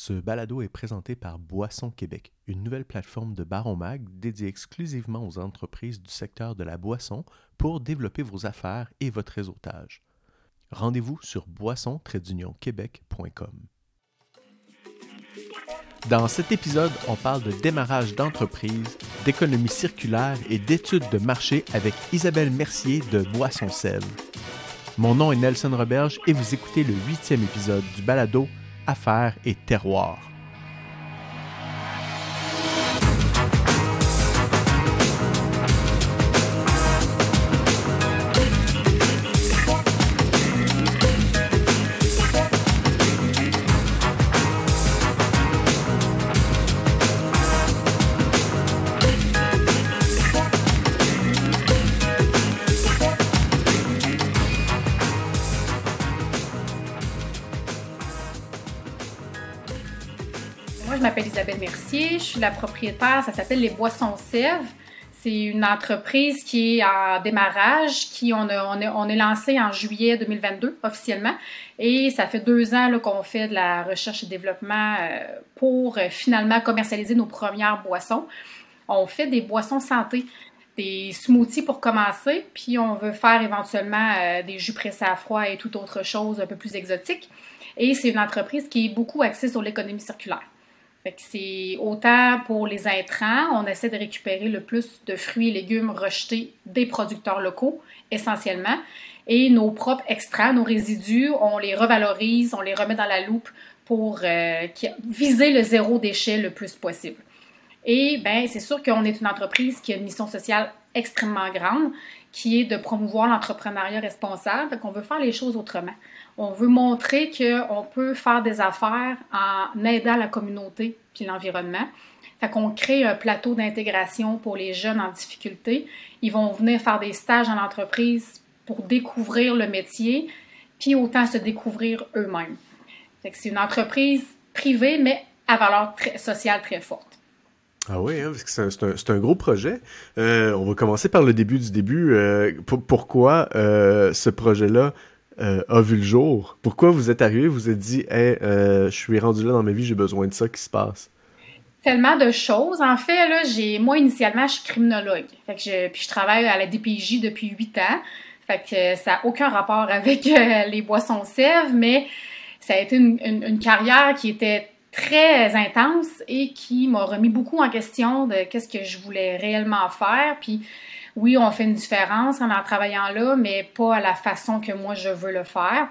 Ce balado est présenté par Boisson Québec, une nouvelle plateforme de Baron Mag dédiée exclusivement aux entreprises du secteur de la boisson pour développer vos affaires et votre réseautage. Rendez-vous sur boisson-québec.com. Dans cet épisode, on parle de démarrage d'entreprise, d'économie circulaire et d'études de marché avec Isabelle Mercier de Boisson Sève. Mon nom est Nelson Roberge et vous écoutez le huitième épisode du balado Affaires et terroir. Je suis la propriétaire, ça s'appelle Les Boissons Sèvres. C'est une entreprise qui est en démarrage, qui on, on, est lancé en juillet 2022 officiellement. Et ça fait deux ans qu'on fait de la recherche et développement euh, pour euh, finalement commercialiser nos premières boissons. On fait des boissons santé, des smoothies pour commencer, puis on veut faire éventuellement euh, des jus pressés à froid et toute autre chose un peu plus exotique. Et c'est une entreprise qui est beaucoup axée sur l'économie circulaire c'est autant pour les intrants, on essaie de récupérer le plus de fruits et légumes rejetés des producteurs locaux, essentiellement. Et nos propres extraits, nos résidus, on les revalorise, on les remet dans la loupe pour euh, viser le zéro déchet le plus possible. Et bien, c'est sûr qu'on est une entreprise qui a une mission sociale extrêmement grande, qui est de promouvoir l'entrepreneuriat responsable, qu'on veut faire les choses autrement. On veut montrer qu'on peut faire des affaires en aidant la communauté puis l'environnement. Fait qu'on crée un plateau d'intégration pour les jeunes en difficulté. Ils vont venir faire des stages en entreprise pour découvrir le métier, puis autant se découvrir eux-mêmes. c'est une entreprise privée, mais à valeur sociale très forte. Ah oui, hein, parce que c'est un, gros projet. Euh, on va commencer par le début du début. Euh, pourquoi euh, ce projet-là a vu le jour? Pourquoi vous êtes arrivé, vous êtes dit, je suis rendu là dans ma vie, j'ai besoin de ça, qui se passe? Tellement de choses. En fait, là, moi, initialement, je suis criminologue. Que je, puis je travaille à la DPJ depuis huit ans. Fait ça n'a aucun rapport avec les boissons sèves, mais ça a été une carrière qui était très intense et qui m'a remis beaucoup en question de qu'est-ce que je voulais réellement faire. Puis oui, on fait une différence en en travaillant là, mais pas à la façon que moi je veux le faire.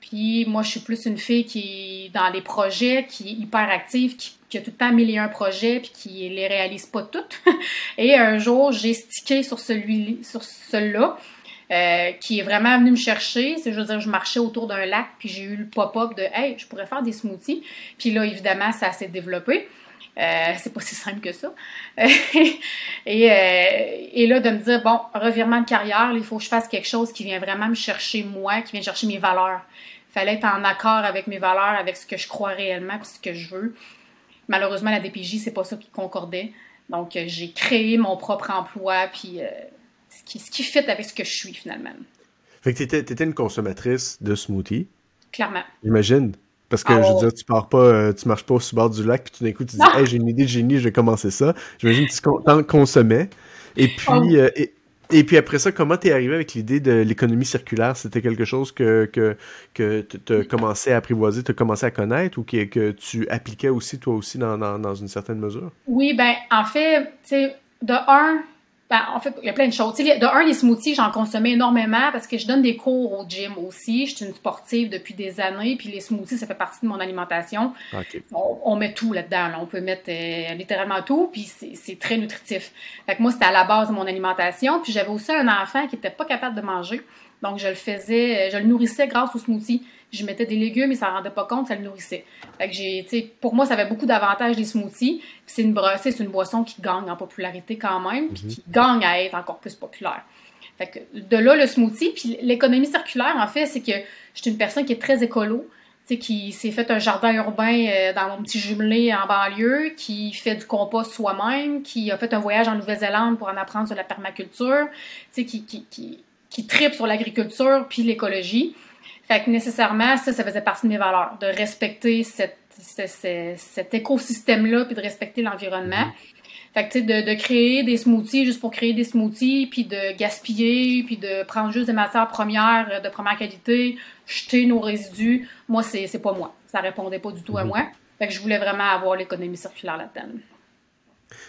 Puis moi, je suis plus une fille qui est dans les projets, qui est hyper active, qui, a tout le temps mille et un projets, puis qui les réalise pas toutes. et un jour, j'ai stické sur celui sur. Euh, qui est vraiment venu me chercher. C'est, je veux dire, je marchais autour d'un lac, puis j'ai eu le pop-up de Hey, je pourrais faire des smoothies. Puis là, évidemment, ça s'est développé. Euh, c'est pas si simple que ça. et, euh, et, là, de me dire, bon, revirement de carrière, il faut que je fasse quelque chose qui vient vraiment me chercher moi, qui vient chercher mes valeurs. Il fallait être en accord avec mes valeurs, avec ce que je crois réellement, puis ce que je veux. Malheureusement, la DPJ, c'est pas ça qui concordait. Donc, j'ai créé mon propre emploi, puis ce qui, ce qui fit avec ce que je suis finalement. Fait que t'étais, étais une consommatrice de smoothie. Clairement. J'imagine. Parce que, je veux ah, dire, tu pars pas, euh, tu marches pas au bord du lac, puis tout d'un coup, tu dis, hey, j'ai une idée de génie, je vais commencer ça. J'imagine que tu en consommais. Et puis, oh. euh, et, puis après ça, comment t'es arrivé avec l'idée de l'économie circulaire? C'était quelque chose que, que, que tu as commencé à apprivoiser, tu as commencé à connaître ou que, que tu appliquais aussi, toi aussi, dans, dans, dans une certaine mesure? Oui, ben, en fait, tu sais, de un, ben, en fait, il y a plein de choses. de un, les smoothies, j'en consommais énormément parce que je donne des cours au gym aussi. Je suis une sportive depuis des années, puis les smoothies, ça fait partie de mon alimentation. On, met tout là-dedans. On peut mettre euh, littéralement tout, puis c'est très nutritif. Fait que moi, c'était à la base de mon alimentation. Puis j'avais aussi un enfant qui n'était pas capable de manger. Donc, je le faisais, je le nourrissais grâce aux smoothies je mettais des légumes, et ça ne rendait pas compte, ça le nourrissait. Fait que j'ai, pour moi, ça avait beaucoup d'avantages les smoothies. c'est une, c'est une boisson qui gagne en popularité quand même, puis mhm. qui gagne à être encore plus populaire. Fait que de là, le smoothie. Puis l'économie circulaire, en fait, c'est que je suis une personne qui est très écolo, qui s'est fait un jardin urbain euh, dans mon petit jumelé en banlieue, qui fait du compost soi-même, qui a fait un voyage en Nouvelle-Zélande pour en apprendre sur la permaculture, qui, qui, qui, qui tripe sur l'agriculture puis l'écologie. Fait que nécessairement, ça, ça faisait partie de mes valeurs, de respecter cette, cet écosystème-là, puis de respecter l'environnement. Mm-hmm. Fait que, tu sais, de, de, créer des smoothies juste pour créer des smoothies, puis de gaspiller, puis de prendre juste des matières premières de première qualité, jeter nos résidus, moi, c'est pas moi. Ça répondait pas du tout à mm-hmm. moi. Fait que je voulais vraiment avoir l'économie circulaire là-dedans.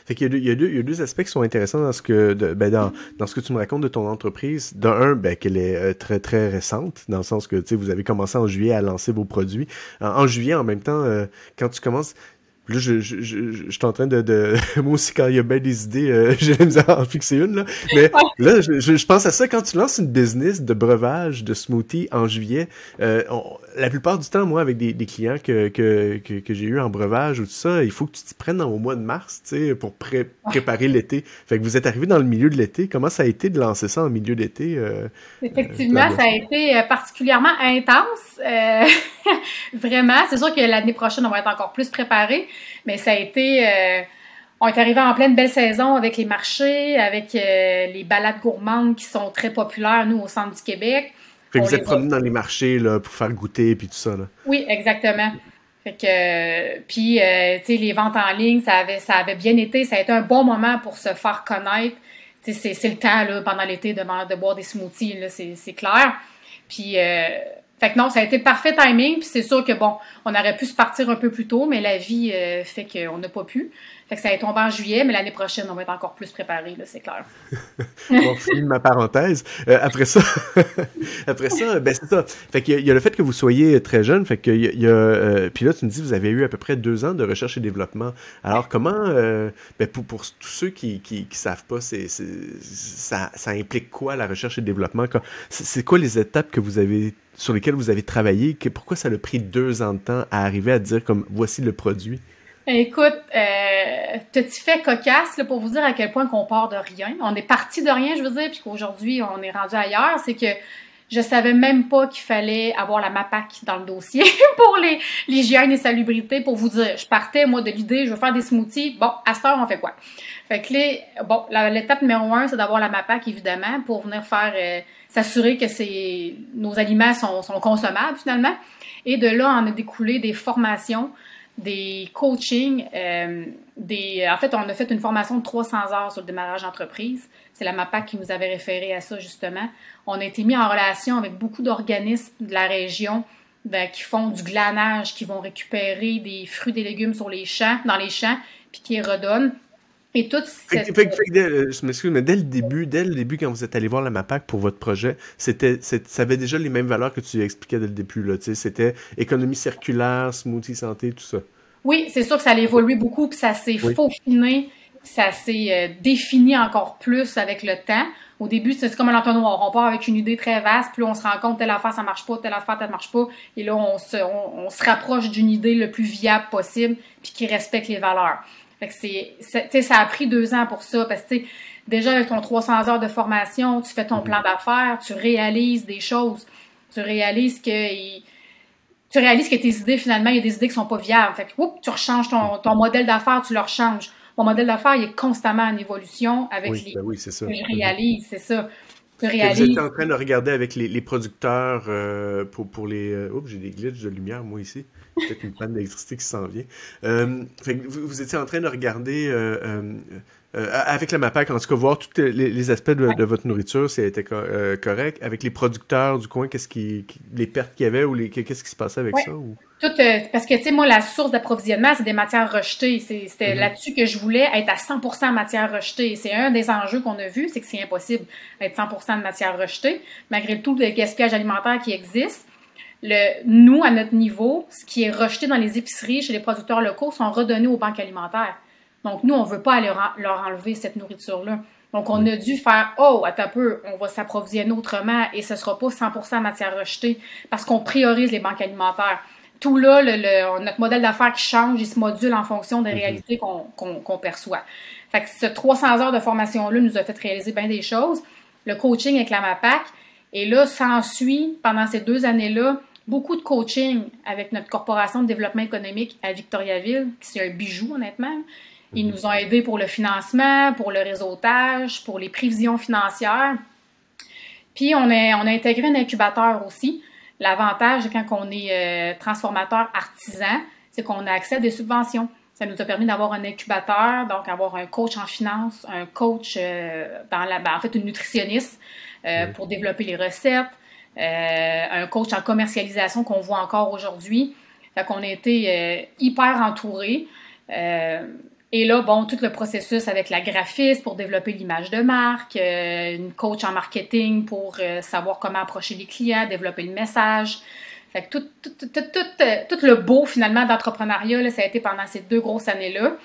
Fait qu'il y, y, y, a deux aspects qui sont intéressants dans ce que, de, ben dans, ce que tu me racontes de ton entreprise. D'un, ben, qu'elle est euh, très, très récente, dans le sens que, vous avez commencé en juillet à lancer vos produits. En, en juillet, en même temps, euh, quand tu commences, Là, je, je, je, je, suis en train de, de, Moi aussi, quand il y a bien des idées, euh, j'ai la misère à en fixer une. Là. Mais là, je, je, pense à ça quand tu lances une business de breuvage, de smoothie en juillet. Euh, la plupart du temps, moi, avec des, des clients que, que, que, que j'ai eu en breuvage ou tout ça, il faut que tu t'y prennes au mois de mars, tu sais, pour pré préparer l'été. Fait que vous êtes arrivé dans le milieu de l'été. Comment ça a été de lancer ça en milieu d'été? Euh, Effectivement, ça a été euh, particulièrement intense. Euh, vraiment. C'est sûr que l'année prochaine, on va être encore plus préparé. Mais ça a été. Euh, on est arrivé en pleine belle saison avec les marchés, avec euh, les balades gourmandes qui sont très populaires, nous, au centre du Québec. Fait que vous êtes promené dans les marchés là, pour faire goûter et tout ça. Là. Oui, exactement. Fait que, puis, euh, tu sais, les ventes en ligne, ça avait, ça avait bien été. Ça a été un bon moment pour se faire connaître. C'est, c'est le temps, là, pendant l'été, de, de boire des smoothies, là, c'est clair. Puis, fait que non, ça a été parfait timing. Puis c'est sûr que bon, on aurait pu se partir un peu plus tôt, mais la vie euh, fait qu'on n'a pas pu. Fait que ça a tombé en juillet, mais l'année prochaine, on va être encore plus préparé, c'est clair. bon, fini ma parenthèse. Euh, après ça, après ça, ben c'est ça. Fait qu'il y, y, a le fait que vous soyez très jeune. Fait que y a, euh, puis là, tu me dis, vous avez eu à peu près deux ans de recherche et développement. Alors comment, ben pour, tous ceux qui, qui, savent pas, ça, ça implique quoi la recherche et développement? C'est quoi les étapes que vous avez sur lesquelles vous avez travaillé que, Pourquoi ça a pris deux ans de temps à arriver à dire comme voici le produit? Écoute, euh, petit fait cocasse pour vous dire à quel point qu'on part de rien? On est parti de rien, je veux dire, puis qu'aujourd'hui on est rendu ailleurs. C'est que je savais même pas qu'il fallait avoir la MAPAC dans le dossier pour les l'hygiène et salubrité. Pour vous dire, je partais moi de l'idée, je veux faire des smoothies. Bon, à cette heure on fait quoi? Fait que les, bon, l'étape numéro un, c'est d'avoir la MAPAC évidemment pour venir faire euh, s'assurer que nos aliments sont, sont consommables finalement. Et de là, on a découlé des formations des coachings, euh, des, en fait, on a fait une formation de 300 heures sur le démarrage d'entreprise. C'est la MAPAC qui nous avait référé à ça, justement. On a été mis en relation avec beaucoup d'organismes de la région ben, qui font du glanage, qui vont récupérer des fruits et légumes sur les champs, dans les champs, puis qui les redonnent. Et tout cette... fait, fait, euh, je m'excuse, mais dès le début, dès le début, quand vous êtes allé voir la MAPAC pour votre projet, c'était, ça avait déjà les mêmes valeurs que tu expliquais dès le début. Là, c'était économie circulaire, smoothie santé, tout ça. Oui, c'est sûr que ça a évolué beaucoup, puis ça s'est faufiné, ça s'est euh, défini encore plus avec le temps. Au début, c'est comme un entonnoir. On part avec une idée très vaste, puis on se rend compte telle affaire, ça marche pas, telle affaire, ça marche pas. Et là, on se, on se rapproche d'une idée le plus viable possible, puis qui respecte les valeurs. Fait que c'est, ça a pris deux ans pour ça, parce que déjà avec ton 300 heures de formation, tu fais ton mhm. plan d'affaires, tu réalises des choses, tu réalises que tu réalises que tes idées finalement, il y a des idées qui sont pas viables. Fait que tu rechanges ton, ton modèle d'affaires, tu le rechanges. Mon modèle d'affaires, il est constamment en évolution avec les ben oui, c'est ça. que je réalise, c'est ça. Vous êtes en train de regarder avec les, les producteurs euh, pour, pour les. Euh, oups, j'ai des glitches de lumière, moi, ici. Peut-être une panne d'électricité qui s'en vient. Euh, vous, vous, étiez en train de regarder avec la MAPAC, en tout cas, voir tous les, aspects de, votre nourriture, si elle était euh, correct. Avec les producteurs du coin, qu'est-ce qui, les pertes qu'il y avait ou qu'est-ce qui se passait avec ça? Ou... Tout, euh, parce que, tu sais, moi, la source d'approvisionnement, c'est des matières rejetées. C'était mm-hmm. là-dessus que je voulais être à 100% matières rejetées. C'est un des enjeux qu'on a vu, c'est que c'est impossible d'être 100% de matières rejetées, malgré tout le gaspillage alimentaire qui existe. Le, nous, à notre niveau, ce qui est rejeté dans les épiceries chez les producteurs locaux sont redonnés aux banques alimentaires. Donc, nous, on ne veut pas aller leur enlever cette nourriture-là. Donc, on a dû faire, oh, à peu, on va s'approvisionner autrement et ce ne sera pas 100% matière rejetée parce qu'on priorise les banques alimentaires. Tout là, le, notre modèle d'affaires qui change, il se module en fonction des mhm. réalités qu'on perçoit. Fait que ce 300 heures de formation-là nous a fait réaliser bien des choses. Le coaching avec la MAPAC. Et là, s'ensuit, pendant ces deux années-là, beaucoup de coaching avec notre corporation de développement économique à Victoriaville, qui c'est un bijou, honnêtement. Ils nous ont aidés pour le financement, pour le réseautage, pour les prévisions financières. Puis, on a, on a intégré un incubateur aussi. L'avantage, quand on est euh, transformateur artisan, c'est qu'on a accès à des subventions. Ça nous a permis d'avoir un incubateur, donc avoir un coach en finance, un coach dans la, ben, en fait une nutritionniste pour développer les recettes, un coach en commercialisation qu'on voit encore aujourd'hui. Fait qu'on a été hyper entourés. Et là, bon, tout le processus avec la graphiste pour développer l'image de marque, euh, une coach en marketing pour euh, savoir comment approcher les clients, développer le message. Fait que tout, tout, tout, tout le beau, finalement, d'entrepreneuriat, ça a été pendant ces deux grosses années-là.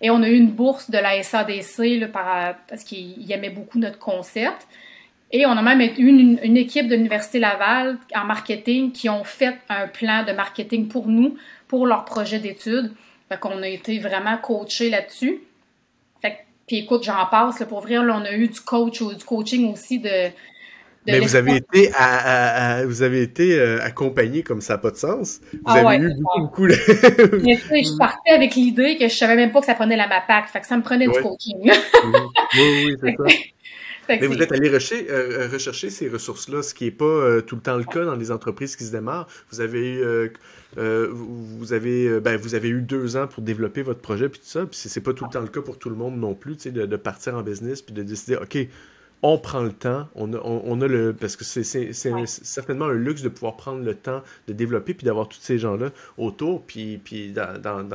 Et on a eu une bourse de la SADC là, par, parce qu'ils aimaient beaucoup notre concept. Et on a même eu une, une équipe de l'Université Laval en marketing qui ont fait un plan de marketing pour nous, pour leur projet d'études. Fait qu'on a été vraiment coachés là-dessus. Fait puis écoute, j'en passe, là, pour vrai, là, on a eu du coach ou du coaching aussi de. Mais vous avez été, à, vous avez été euh, accompagné comme ça n'a pas de sens. Vous ah avez eu beaucoup, beaucoup de... Mais tu sais, je partais avec l'idée que je savais même pas que ça prenait la MAPAC. Fait que ça me prenait du coaching. oui, oui, c'est ça. Mais vous êtes allé rechercher, euh, rechercher ces ressources-là, ce qui n'est pas euh, tout le temps le cas dans les entreprises qui se démarrent. Vous avez eu euh, vous, avez, ben, vous avez eu deux ans pour développer votre projet, puis tout ça, puis c'est pas tout le temps le cas pour tout le monde non plus, de, de partir en business, puis de décider, OK, on prend le temps, on a, on, a le. Parce que c'est certainement un luxe de pouvoir prendre le temps de développer puis d'avoir tous ces gens-là autour, puis, puis, dans, dans,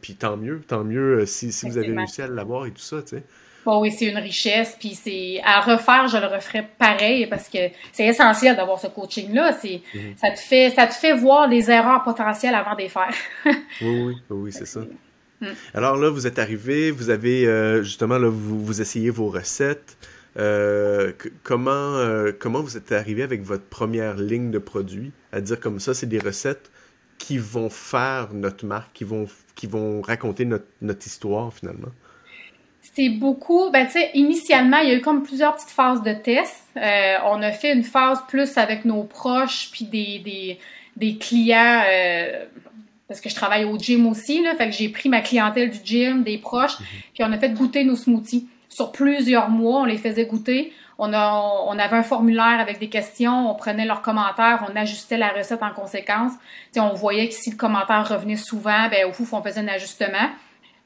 puis tant mieux, tant mieux euh, si, si vous avez réussi à l'avoir et tout ça, tu sais. Bon, oui, c'est une richesse, puis c'est à refaire, je le referais pareil parce que c'est essentiel d'avoir ce coaching-là. C'est, mhm. ça te fait, ça te fait voir les erreurs potentielles avant de les faire. oui, oui, oui, c'est ça. Mm. Alors là, vous êtes arrivé, vous avez euh, justement là, vous, vous essayez vos recettes. Euh, comment, euh, comment vous êtes arrivé avec votre première ligne de produits? À dire comme ça, c'est des recettes qui vont faire notre marque, qui vont, qui vont raconter notre, notre histoire finalement c'est beaucoup, ben tu sais, initialement, il y a eu comme plusieurs petites phases de test. Euh, on a fait une phase plus avec nos proches, puis des, des, des clients, euh, parce que je travaille au gym aussi, là, fait que j'ai pris ma clientèle du gym, des proches, mhm. puis on a fait goûter nos smoothies. Sur plusieurs mois, on les faisait goûter. On, a, on avait un formulaire avec des questions, on prenait leurs commentaires, on ajustait la recette en conséquence. on voyait que si le commentaire revenait souvent, ben au fou, on faisait un ajustement.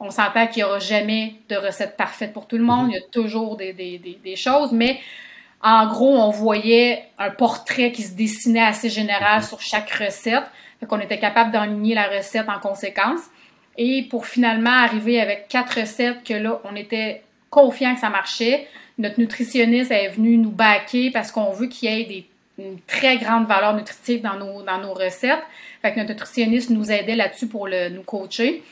On s'entend qu'il n'y aura jamais de recette parfaite pour tout le monde. Mhm. Il y a toujours des, des, des, choses, mais en gros, on voyait un portrait qui se dessinait assez général mhm. sur chaque recette. Fait qu'on était capable d'enligner la recette en conséquence. Et pour finalement arriver avec quatre recettes que là, on était confiant que ça marchait. Notre nutritionniste est venu nous baquer parce qu'on veut qu'il y ait des, une très grande valeur nutritive dans nos, dans nos recettes. Fait notre nutritionniste nous aidait là-dessus pour le, nous coacher.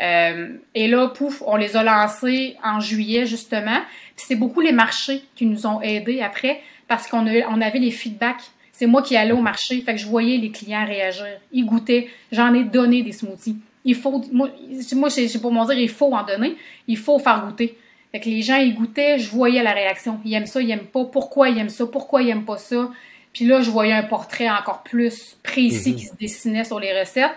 Euh, et là, pouf, on les a lancés en juillet, justement. Puis c'est beaucoup les marchés qui nous ont aidés après parce qu'on on avait les feedbacks. C'est moi qui allais au marché, fait je voyais les clients réagir. Ils goûtaient. J'en ai donné des smoothies. Il faut, moi, moi c'est pour mon dire, il faut en donner. Il faut faire goûter. Fait que les gens, ils goûtaient, je voyais la réaction. Ils aiment ça, ils aiment pas. Pourquoi ils aiment ça? Pourquoi ils aiment pas ça? Puis là, je voyais un portrait encore plus précis mm-hmm. qui se dessinait sur les recettes.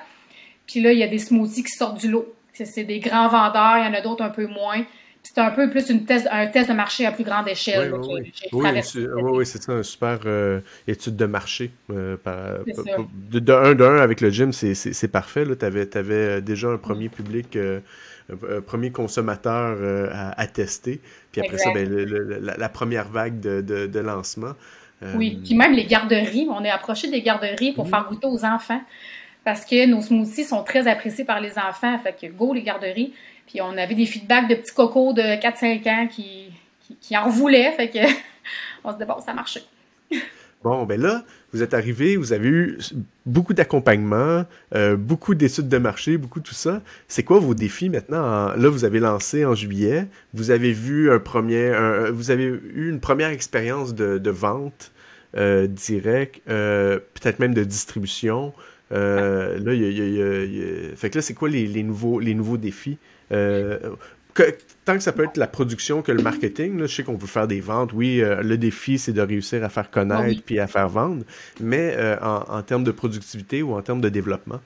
Puis là, il y a des smoothies qui sortent du lot c'est des grands vendeurs, il y en a d'autres un peu moins. C'est un peu plus une un test de marché à plus grande échelle. Oui, oui, c'est ça, une super euh, étude de marché. Euh, de, un d'un avec le gym, c'est parfait. Tu avais, euh, déjà un premier public, un premier consommateur à, tester. Puis après ça, ben, la, première vague de, lancement. Oui, puis même les garderies. On est approché des garderies pour mhm. faire goûter aux enfants parce que nos smoothies sont très appréciés par les enfants. Fait que go les garderies. Puis on avait des feedbacks de petits cocos de 4-5 ans qui, qui, en voulaient. Fait que on se dit bon, ça marchait. Bon, ben là, vous êtes arrivé, vous avez eu beaucoup d'accompagnement, euh, beaucoup d'études de marché, beaucoup tout ça. C'est quoi vos défis maintenant? Là, vous avez lancé en juillet, vous avez vu un premier, vous avez eu une première expérience de, vente euh, directe, euh, peut-être même de distribution. Euh, là, il y a, Fait que là, c'est quoi les, les, nouveaux, les nouveaux défis? Euh, tant que ça peut être la production que le marketing, là, je sais qu'on peut faire des ventes. Oui, euh, le défi, c'est de réussir à faire connaître ah puis à faire vendre. Mais en, en, termes de productivité ou en termes de développement?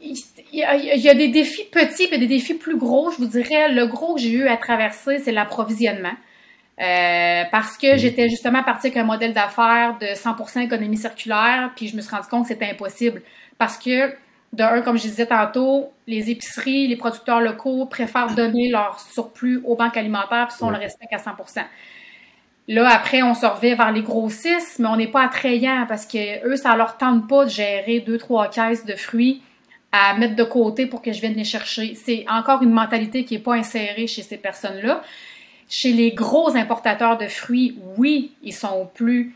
Il y, a, il y a des défis petits et des défis plus gros. Je vous dirais, le gros que j'ai eu à traverser, c'est l'approvisionnement. Euh, parce que j'étais justement partie avec un modèle d'affaires de 100% économie circulaire, puis je me suis rendu compte que c'était impossible. Parce que de un, comme je disais tantôt, les épiceries, les producteurs locaux préfèrent donner leur surplus aux banques alimentaires, puis ça, on le respecte à 100% Là, après, on se revient vers les grossistes, mais on n'est pas attrayant parce que eux, ça leur tente pas de gérer deux, trois caisses de fruits à mettre de côté pour que je vienne les chercher. C'est encore une mentalité qui n'est pas insérée chez ces personnes-là. Chez les gros importateurs de fruits, oui, ils sont plus,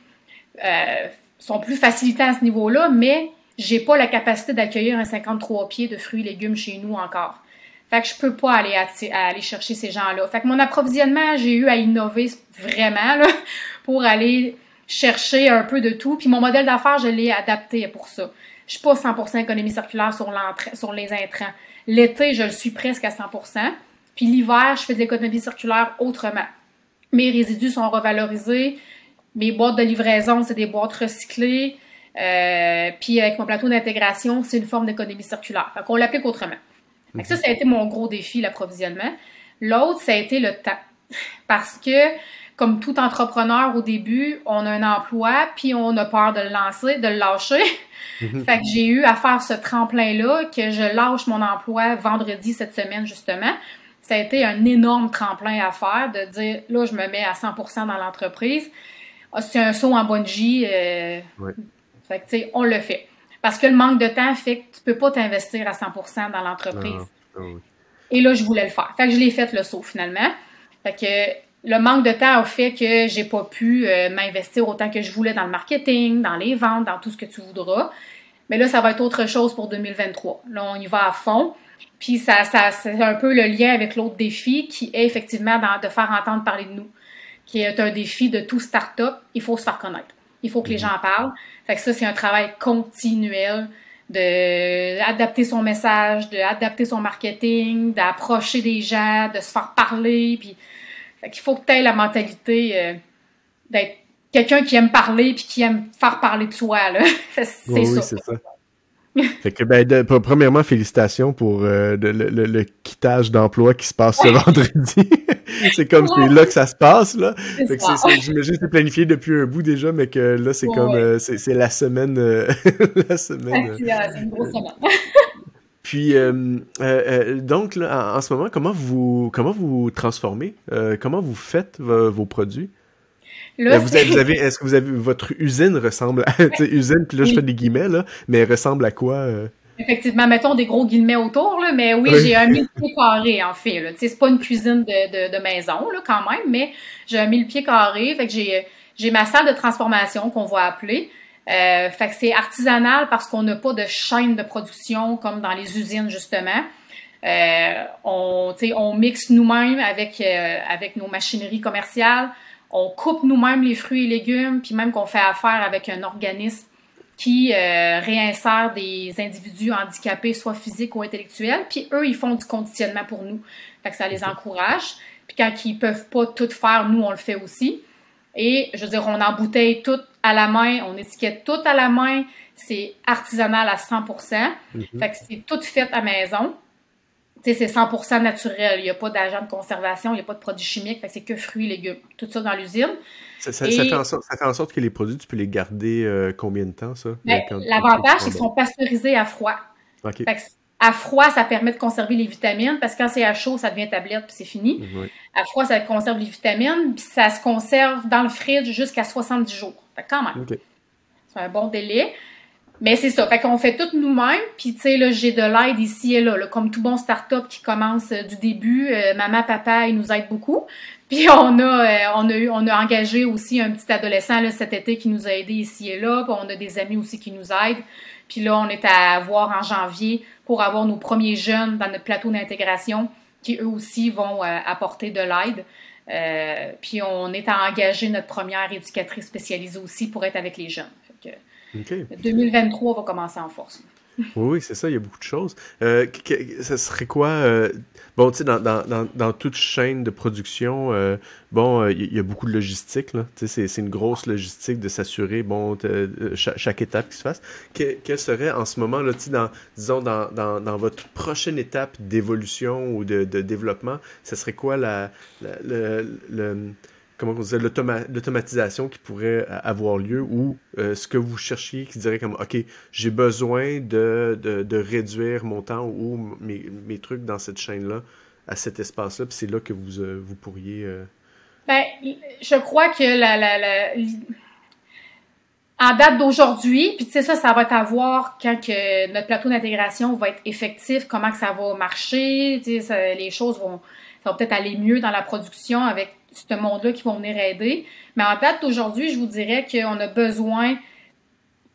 euh, sont plus facilités à ce niveau-là, mais j'ai pas la capacité d'accueillir un 53 pieds de fruits et légumes chez nous encore. Fait que je peux pas aller, aller chercher ces gens-là. Fait que mon approvisionnement, j'ai eu à innover vraiment là, pour aller chercher un peu de tout. Puis mon modèle d'affaires, je l'ai adapté pour ça. Je suis pas 100% économie circulaire sur, sur les intrants. L'été, je le suis presque à 100%. Puis l'hiver, je fais de l'économie circulaire autrement. Mes résidus sont revalorisés. Mes boîtes de livraison, c'est des boîtes recyclées. Euh, puis avec mon plateau d'intégration, c'est une forme d'économie circulaire. Fait qu'on l'applique autrement. ça, ça a été mon gros défi, l'approvisionnement. L'autre, ça a été le temps. Parce que, comme tout entrepreneur au début, on a un emploi, puis on a peur de le lancer, de le lâcher. Mhm. fait que j'ai eu à faire ce tremplin-là, que je lâche mon emploi vendredi cette semaine, justement. Ça a été un énorme tremplin à faire, de dire, là, je me mets à 100% dans l'entreprise. Ah, c'est un saut en bungee. Euh, fait que, tu sais, on le fait. Parce que le manque de temps fait que tu peux pas t'investir à 100% dans l'entreprise. Et là, je voulais le faire. Fait que je l'ai fait le saut finalement. Fait que le manque de temps a fait que j'ai pas pu euh, m'investir autant que je voulais dans le marketing, dans les ventes, dans tout ce que tu voudras. Mais là, ça va être autre chose pour 2023. Là, on y va à fond. Puis ça, ça c'est un peu le lien avec l'autre défi qui est effectivement de faire entendre parler de nous, qui est un défi de tout start-up. Il faut se faire connaître. Il faut que les mhm. gens en parlent. Fait que ça, c'est un travail continuel d'adapter son message, d'adapter son marketing, d'approcher des gens, de se faire parler. Puis, fait qu'il faut que tu aies la mentalité euh, d'être quelqu'un qui aime parler puis qui aime faire parler de soi. Là. c'est oui, ça. Oui, c'est ça. fait que, ben, premièrement, félicitations pour euh, le, le, quittage d'emploi qui se passe ce vendredi. c'est comme c'est là que ça se passe là. Fait que j'imagine que c'est planifié depuis un bout déjà, mais que là c'est comme euh, c'est la semaine euh, la semaine. c'est une grosse semaine. Puis donc là, en, ce moment, comment vous comment vous transformez, comment vous faites vos produits? Là, vous, avez, est-ce que vous avez votre usine ressemble à usine puis là je fais des guillemets là, mais ressemble à quoi Effectivement, mettons des gros guillemets autour, là, mais oui, j'ai un mille pieds carré, en fait. Là. C'est pas une cuisine de, de, maison, là, quand même, mais j'ai un mille pieds carré. Fait que j'ai, j'ai ma salle de transformation qu'on va appeler. Euh, fait que c'est artisanal parce qu'on n'a pas de chaîne de production comme dans les usines, justement. Euh, on, on mixe nous-mêmes avec, euh, avec nos machineries commerciales. On coupe nous-mêmes les fruits et légumes, puis même qu'on fait affaire avec un organisme qui euh, réinsèrent des individus handicapés, soit physiques ou intellectuels, puis eux, ils font du conditionnement pour nous. Fait que ça les encourage. Puis quand ils peuvent pas tout faire, nous, on le fait aussi. Et je veux dire, on embouteille tout à la main, on étiquette tout à la main, c'est artisanal à 100%. Mm-hmm. Fait que c'est tout fait à maison. C'est 100% naturel. Il n'y a pas d'agent de conservation, il n'y a pas de produits chimiques. Fait que c'est que fruits, légumes. Tout ça dans l'usine. Ça, fait en sorte, que les produits, tu peux les garder euh, combien de temps, ça? Ben, l'avantage, c'est qu'ils sont pasteurisés à froid. à froid, ça permet de conserver les vitamines parce que quand c'est à chaud, ça devient tablette puis c'est fini. À froid, ça conserve les vitamines puis ça se conserve dans le fridge jusqu'à 70 jours. Fait quand même. C'est un bon délai. Mais c'est ça. Fait qu'on fait tout nous-mêmes. Puis, tu sais, là, j'ai de l'aide ici et là, Comme tout bon start-up qui commence euh, du début, euh, maman, papa, ils nous aident beaucoup. Puis on a, euh, on a, on a engagé aussi un petit adolescent là, cet été qui nous a aidés ici et là. Puis on a des amis aussi qui nous aident. Puis là, on est à voir en janvier pour avoir nos premiers jeunes dans notre plateau d'intégration qui eux aussi vont apporter de l'aide. Puis on est à engager notre première éducatrice spécialisée aussi pour être avec les jeunes. 2023 va commencer en force. Oui, c'est ça, il y a beaucoup de choses. Euh, ça serait quoi euh, Bon, tu sais, dans, dans, dans, toute chaîne de production, euh, bon, euh, il y, a beaucoup de logistique, là. Tu sais, c'est une grosse logistique de s'assurer, bon, chaque, étape qui se fasse. quelle serait en ce moment, là, tu sais, dans, disons, dans, dans, dans votre prochaine étape d'évolution ou de, de développement, ça serait quoi la, la le comment on disait, l'automatisation qui pourrait avoir lieu ou ce que vous cherchiez qui dirait comme, OK, j'ai besoin de, de, réduire mon temps ou mes, mes trucs dans cette chaîne-là à cet espace-là, puis c'est là que vous, vous pourriez... Ben, je crois que la, la, en date d'aujourd'hui, puis tu sais ça, ça va être à voir quand que notre plateau d'intégration va être effectif, comment que ça va marcher, tu sais, les choses vont, peut-être aller mieux dans la production avec ce monde-là qui vont venir aider. Mais en date d'aujourd'hui, je vous dirais qu'on a besoin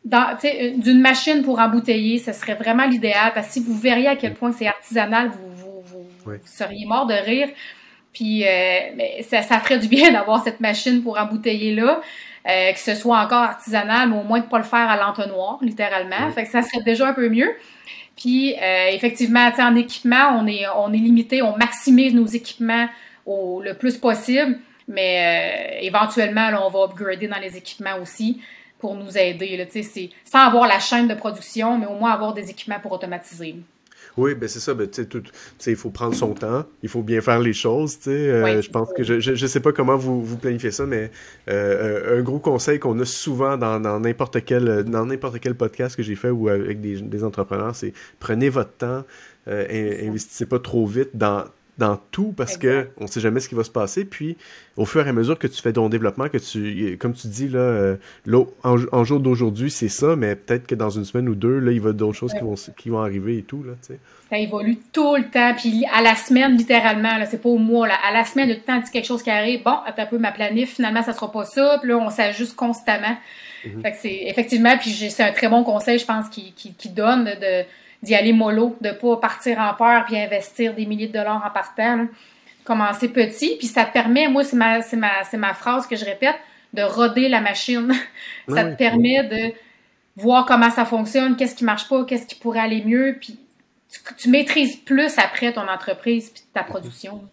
d'une machine pour embouteiller, ce serait vraiment l'idéal, parce que si vous verriez à quel point c'est artisanal, vous, vous, vous, seriez mort de rire. Puis euh, mais ça, ça ferait du bien d'avoir cette machine pour embouteiller là. Euh, que ce soit encore artisanal, mais au moins de pas le faire à l'entonnoir, littéralement. Fait que ça serait déjà un peu mieux. Puis euh, effectivement, en équipement, on est, on est limité, on maximise nos équipements au, le plus possible, mais euh, éventuellement, on va upgrader dans les équipements aussi pour nous aider. Là, sans avoir la chaîne de production, mais au moins avoir des équipements pour automatiser. Oui, ben c'est ça. Ben, il faut prendre son temps, il faut bien faire les choses. Euh, je pense que je, je, sais pas comment vous, vous planifiez ça, mais euh, un gros conseil qu'on a souvent dans n'importe quel dans n'importe quel podcast que j'ai fait ou avec des, des entrepreneurs, c'est prenez votre temps, euh, investissez pas trop vite dans dans tout parce que on sait jamais ce qui va se passer. Puis, au fur et à mesure que tu fais ton développement, que tu, comme tu dis, là, euh, en, jour d'aujourd'hui, c'est ça, mais peut-être que dans une semaine ou deux, là, il va y avoir d'autres choses qui, vont, qui vont arriver et tout. Là, ça évolue tout le temps. Puis, à la semaine, littéralement, là, c'est pas au mois, là, à la semaine, le temps dit quelque chose qui arrive. Bon, attends un peu ma planif, finalement, ça sera pas ça. Puis là, on s'ajuste constamment. Mm-hmm. Fait que c'est effectivement, puis c'est un très bon conseil, je pense, qui, qui, donne de d'y aller mollo, de pas partir en peur puis investir des milliers de dollars en partant. Commencer petit, puis ça te permet, moi, c'est ma, c'est ma, c'est ma phrase que je répète, de roder la machine. ça te permet de voir comment ça fonctionne, qu'est-ce qui marche pas, qu'est-ce qui pourrait aller mieux, puis tu, maîtrises plus après ton entreprise puis ta production. Mm.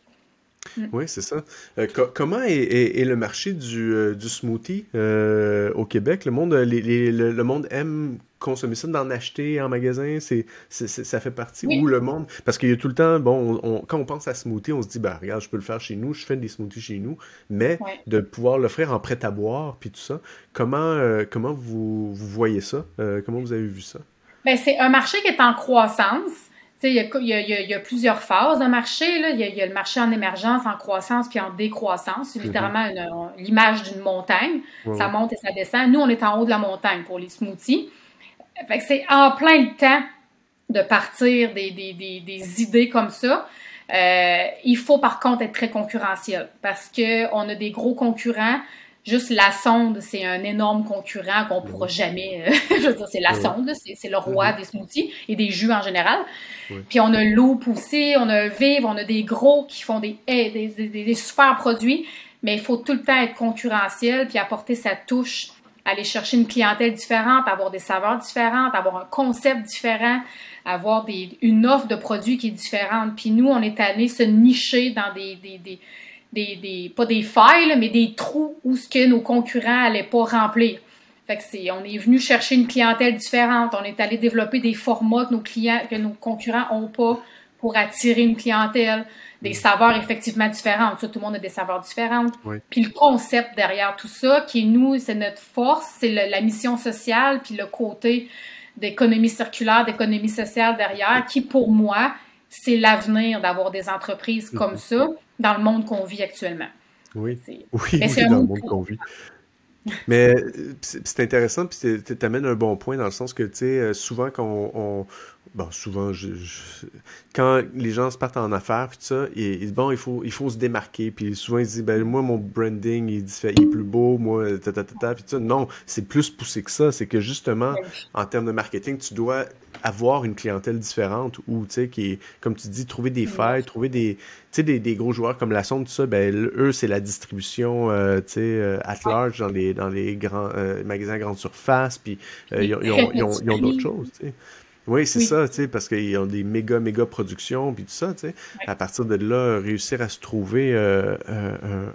Oui, c'est ça. Euh, comment est, le marché du, euh, du smoothie euh, au Québec? Le monde, le, monde aime consommer ça, d'en acheter en magasin, c'est, ça fait partie Ou le monde, parce qu'il y a tout le temps, bon, quand on pense à smoothie, on se dit, bah regarde, je peux le faire chez nous, je fais des smoothies chez nous, mais de pouvoir l'offrir en prêt à boire, puis tout ça, comment, comment vous, vous voyez ça? comment vous avez vu ça? Ben, c'est un marché qui est en croissance. Il y, y, y, a plusieurs phases de marché. Il y, a le marché en émergence, en croissance, puis en décroissance. C'est littéralement mm-hmm. l'image d'une montagne. Ça monte et ça descend. Nous, on est en haut de la montagne pour les smoothies. Fait que c'est en plein le temps de partir des, des, des, des idées comme ça. Euh, il faut par contre être très concurrentiel parce qu'on a des gros concurrents Juste la sonde, c'est un énorme concurrent qu'on pourra jamais. Euh, je veux dire, c'est la sonde, c'est le roi mm-hmm. des smoothies et des jus en général. Puis on a l'eau aussi, on a Vive, on a des gros qui font des, des, des, super produits, mais il faut tout le temps être concurrentiel puis apporter sa touche, aller chercher une clientèle différente, avoir des saveurs différentes, avoir un concept différent, avoir des, une offre de produits qui est différente. Puis nous, on est allé se nicher dans des, des des, pas des failles, mais des trous où ce que nos concurrents n'allaient pas remplir. Fait que c'est, on est venu chercher une clientèle différente. On est allé développer des formats que nos clients, que nos concurrents n'ont pas pour attirer une clientèle, des mm. saveurs effectivement différentes. tout le monde a des saveurs différentes. Puis le concept derrière tout ça, qui est nous, c'est notre force, c'est la mission sociale, puis le côté d'économie circulaire, d'économie sociale derrière, qui pour moi, c'est l'avenir d'avoir des entreprises comme mm-hmm. ça dans le monde qu'on vit actuellement. Oui, oui, oui dans le monde qu'on vit. Mais euh, c'est intéressant, puis tu amènes un bon point dans le sens que, tu sais, euh, souvent quand on, bon, souvent, je, quand les gens se partent en affaires, puis tout ça, et, bon, il faut, il faut se démarquer. Puis souvent, ils disent, ben, moi, mon branding, il, est, il est plus beau, moi, ta, ta, ta, puis ça. Non, c'est plus poussé que ça. C'est que justement, en termes de marketing, tu dois avoir une clientèle différente ou, tu sais, qui est, comme tu dis, trouver des failles, trouver des, tu sais, des, des, gros joueurs comme la sonde, tout ça, ben, eux, c'est la distribution, euh, tu sais, euh, at large dans les, dans les grands euh, magasins à grande surface, puis ils ont, ils ont, ont d'autres choses, tu sais. Oui, c'est ça, tu sais, parce qu'ils ont des méga, méga productions, puis tout ça, tu sais. À partir de là, réussir à se trouver euh, euh,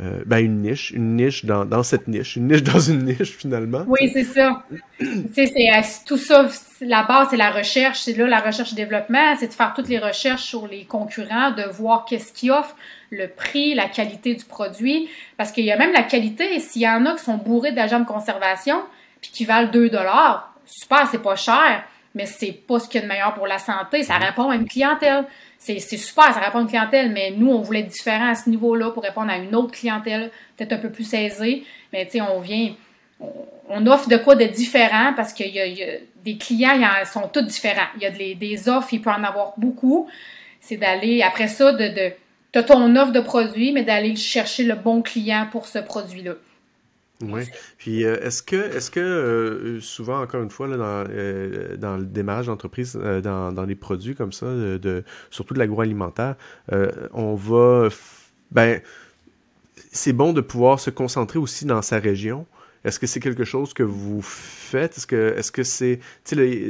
euh, ben une niche, une niche dans, dans, cette niche, une niche dans une niche, finalement. Oui, c'est ça. tu sais, c'est tout ça, la base, c'est la recherche. C'est là la recherche et développement, c'est de faire toutes les recherches sur les concurrents, de voir qu'est-ce qu'ils offrent, le prix, la qualité du produit, parce qu'il y a même la qualité. S'il y en a qui sont bourrés d'agents de conservation, puis qui valent 2 dollars, super, c'est pas cher, mais c'est pas ce qu'il y a de meilleur pour la santé. Ça mm-hmm. répond à une clientèle. C'est super, ça répond à une clientèle, mais nous, on voulait être différent à ce niveau-là pour répondre à une autre clientèle, peut-être un peu plus aisée. Mais tu sais, on vient, on, offre de quoi de différent parce qu'il y, a des clients, ils sont tous différents. Il y a des, offres, il peut en avoir beaucoup. C'est d'aller, après ça, de, de tu as ton offre de produit, mais d'aller chercher le bon client pour ce produit-là. Oui. Puis euh, est-ce que, est-ce que euh, souvent, encore une fois, là, dans, euh, dans le démarrage d'entreprise, dans, dans les produits comme ça, de, surtout de l'agroalimentaire, on va. Ben, c'est bon de pouvoir se concentrer aussi dans sa région. Est-ce que c'est quelque chose que vous faites? Est-ce que est-ce que c'est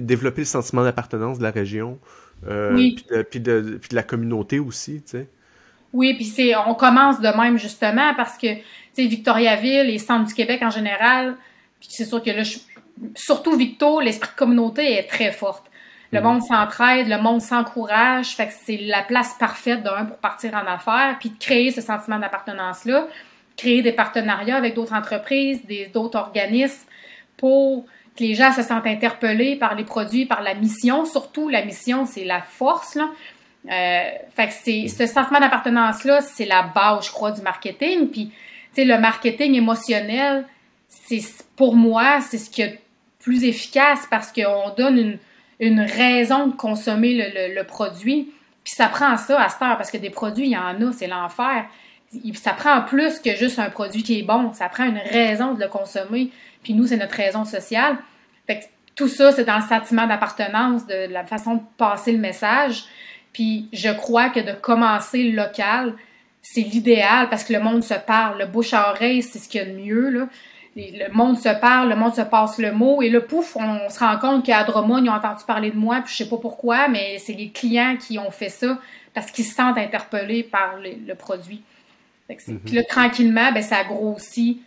développer le sentiment d'appartenance de la région? oui. Puis de, puis, de, puis de la communauté aussi, tu sais? Oui, puis c'est, on commence de même justement parce que, tu sais, Victoriaville et Centre du Québec en général, puis c'est sûr que là, surtout Victo, l'esprit de communauté est très fort. Le mm. monde s'entraide, le monde s'encourage, fait que c'est la place parfaite d'un pour partir en affaires, puis de créer ce sentiment d'appartenance-là, créer des partenariats avec d'autres entreprises, des, d'autres organismes pour que les gens se sentent interpellés par les produits, par la mission. Surtout, la mission, c'est la force, là. Euh, fait que c'est ce sentiment d'appartenance-là, c'est la base, je crois, du marketing. Puis, tu sais, le marketing émotionnel, c'est pour moi, c'est ce qui est plus efficace parce qu'on donne une, une, raison de consommer le, le, produit. Puis ça prend ça à cette heure, parce que des produits, il y en a, c'est l'enfer. Ça prend plus que juste un produit qui est bon. Ça prend une raison de le consommer. Puis nous, c'est notre raison sociale. Fait que tout ça, c'est dans le sentiment d'appartenance, de la façon de passer le message. Puis je crois que de commencer local, c'est l'idéal parce que le monde se parle. Le bouche à oreille, c'est ce qu'il y a de mieux. Là. Le monde se parle, le monde se passe le mot. Et le pouf, on, se rend compte qu'à Drummond, ils ont entendu parler de moi, puis je sais pas pourquoi, mais c'est les clients qui ont fait ça parce qu'ils se sentent interpellés par le, produit. Mm-hmm. Puis là, tranquillement, ben, ça grossit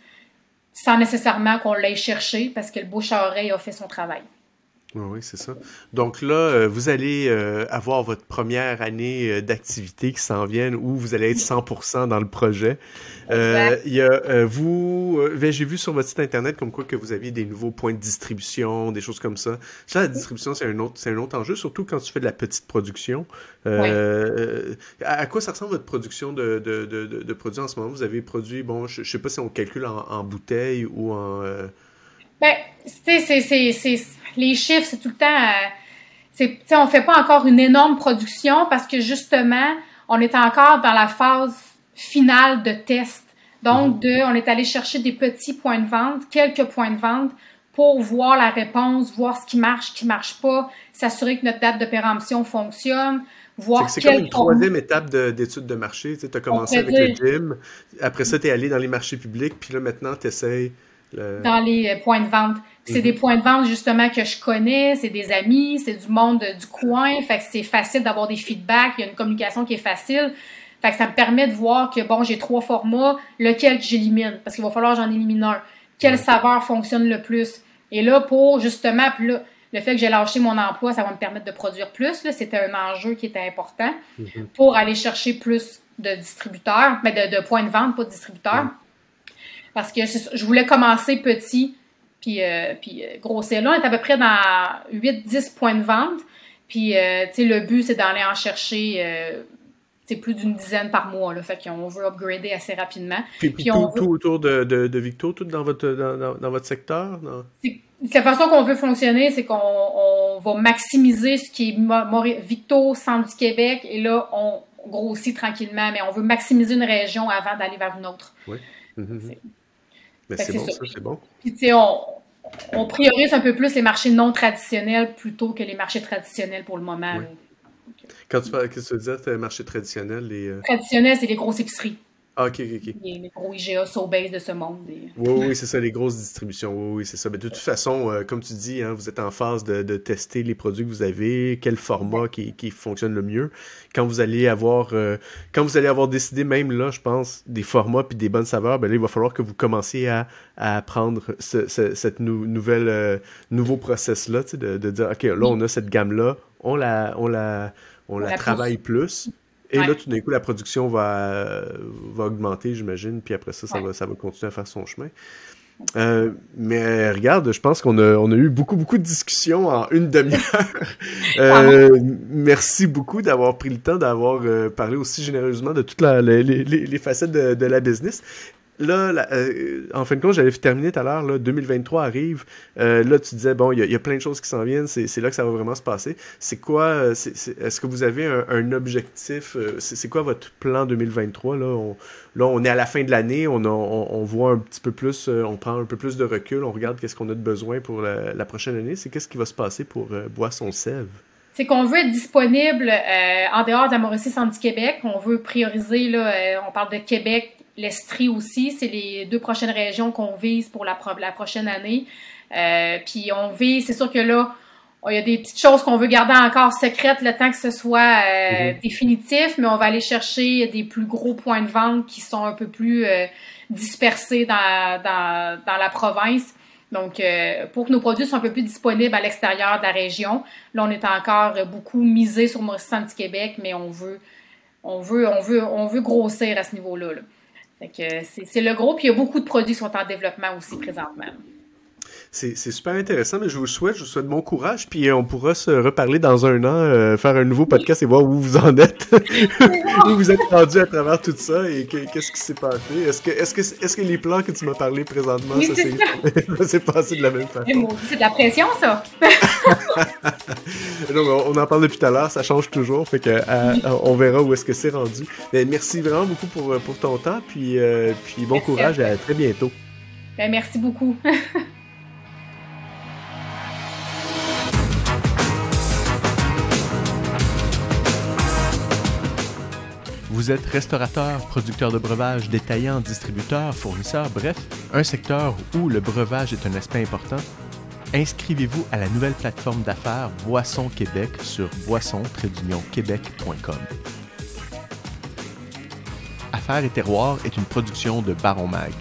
sans nécessairement qu'on l'aille chercher parce que le bouche à oreille a fait son travail. Oui, c'est ça. Donc là, euh, vous allez euh, avoir votre première année euh, d'activité qui s'en vient où vous allez être 100% dans le projet. il y a, vous, ben, j'ai vu sur votre site internet comme quoi que vous aviez des nouveaux points de distribution, des choses comme ça. Ça, la distribution, c'est un autre, c'est un autre enjeu, surtout quand tu fais de la petite production. À, quoi ça ressemble votre production de, de, de, de, produits en ce moment? Vous avez produit, bon, je, ne sais pas si on calcule en, en bouteille ou en ben, c'est, c'est, les chiffres, c'est tout le temps. Euh, c'est, on fait pas encore une énorme production parce que justement, on est encore dans la phase finale de test. Donc, mhm. de, on est allé chercher des petits points de vente, quelques points de vente pour voir la réponse, voir ce qui marche, ce qui marche pas, s'assurer que notre date de péremption fonctionne, voir C'est comme une troisième étape d'étude de, marché. Tu as commencé avec le gym, après ça, tu es allé dans les marchés publics, puis là, maintenant, tu dans les euh, points de vente. C'est des mhm. points de vente justement que je connais, c'est des amis, c'est du monde du coin, fait que c'est facile d'avoir des feedbacks, il y a une communication qui est facile. Fait que ça me permet de voir que bon, j'ai trois formats, lequel j'élimine? Parce qu'il va falloir que j'en élimine un. Quelle saveur fonctionne le plus? Et là pour justement le fait que j'ai lâché mon emploi, ça va me permettre de produire plus. C'était un enjeu qui était important mhm. pour aller chercher plus de distributeurs, mais de, points de vente, pas de distributeurs. Parce que je voulais commencer petit, puis, euh, puis euh, grossir. Là, on est à peu près dans 8-10 points de vente. Puis, euh, tu sais, le but, c'est d'aller en chercher c'est plus d'une dizaine par mois. Là, fait qu'on veut upgrader assez rapidement. Puis, puis, tout, autour de, de, Victo, tout dans votre, dans, votre secteur? La façon qu'on veut fonctionner, c'est qu'on va maximiser ce qui est Victo, centre du Québec, et là, on grossit tranquillement, mais on veut maximiser une région avant d'aller vers une autre. Oui. Mais c'est bon, ça, c'est bon. Puis, tu sais, on, on, priorise un peu plus les marchés non traditionnels plutôt que les marchés traditionnels pour le moment. Quand tu parles, qu'est-ce que tu disais, marché traditionnel? Les, euh... Traditionnel, c'est les grosses épiceries. Ah, ok, ok, ok. Les, gros IGA, Sobeys de ce monde. Oui, oui, c'est ça, les grosses distributions. Oui, oui, c'est ça. Mais de toute façon, euh, comme tu dis, hein, vous êtes en phase de, de, tester les produits que vous avez, quel format qui, qui fonctionne le mieux. Quand vous allez avoir, euh, quand vous allez avoir décidé, même là, je pense, des formats puis des bonnes saveurs, ben là, il va falloir que vous commenciez à, à prendre ce, cette nouvelle, euh, nouveau process-là, de, de dire, OK, là, on a cette gamme-là, on la, on la, on la, travaille plus Et là, tout d'un coup, la production va, va augmenter, j'imagine, puis après ça, ça, va, ça va continuer à faire son chemin. Euh, mais regarde, je pense qu'on a, on a eu beaucoup, beaucoup de discussions en une demi-heure. euh, merci beaucoup d'avoir pris le temps d'avoir euh, parlé aussi généreusement de toutes les, les, les, facettes de, de, la business là, euh, en fin de compte, j'avais terminé tout à l'heure, là, 2023 arrive. Euh, là, tu disais, bon, il y, a plein de choses qui s'en viennent, c'est là que ça va vraiment se passer. C'est quoi, euh, est-ce que vous avez un, objectif, c'est quoi votre plan 2023? Là? On, on est à la fin de l'année, on, voit un petit peu plus, on prend un peu plus de recul, on regarde qu'est-ce qu'on a de besoin pour la, prochaine année. C'est qu'est-ce qui va se passer pour Boisson Sève? c'est qu'on veut être disponible en dehors de la Mauricie du Québec. On veut prioriser, là, on parle de Québec, l'Estrie aussi. C'est les deux prochaines régions qu'on vise pour la, la prochaine année. Euh, puis on vise, c'est sûr que là, il y a des petites choses qu'on veut garder encore secrètes le temps que ce soit euh, mhm. définitif, mais on va aller chercher des plus gros points de vente qui sont un peu plus euh, dispersés dans, dans, dans, la province. Donc, pour que nos produits soient un peu plus disponibles à l'extérieur de la région, là, on est encore beaucoup misé sur Maurice du Québec, mais on veut, on veut, on veut, on veut grossir à ce niveau-là. là c'est le gros, puis il y a beaucoup de produits qui sont en développement aussi présentement. C'est super intéressant, mais je vous souhaite, je vous souhaite bon courage, puis on pourra se reparler dans un an, euh, faire un nouveau podcast et voir où vous en êtes, où vous êtes rendu à travers tout ça et qu'est-ce qui s'est passé? Est-ce que, est-ce que, est-ce que les plans que tu m'as parlé présentement, ça s'est passé de la même façon? C'est de la pression, ça! Donc, on, en parle depuis tout à l'heure, ça change toujours, fait que euh, on verra où est-ce que c'est rendu. Mais merci vraiment beaucoup pour, pour ton temps, puis, euh, puis bon courage et à très bientôt. Ben, merci beaucoup. Vous êtes restaurateur, producteur de breuvage, détaillant, distributeur, fournisseur, bref, un secteur où le breuvage est un aspect important? Inscrivez-vous à la nouvelle plateforme d'affaires Boisson Québec sur boisson-québec.com. Affaires et terroirs est une production de Baron Mag.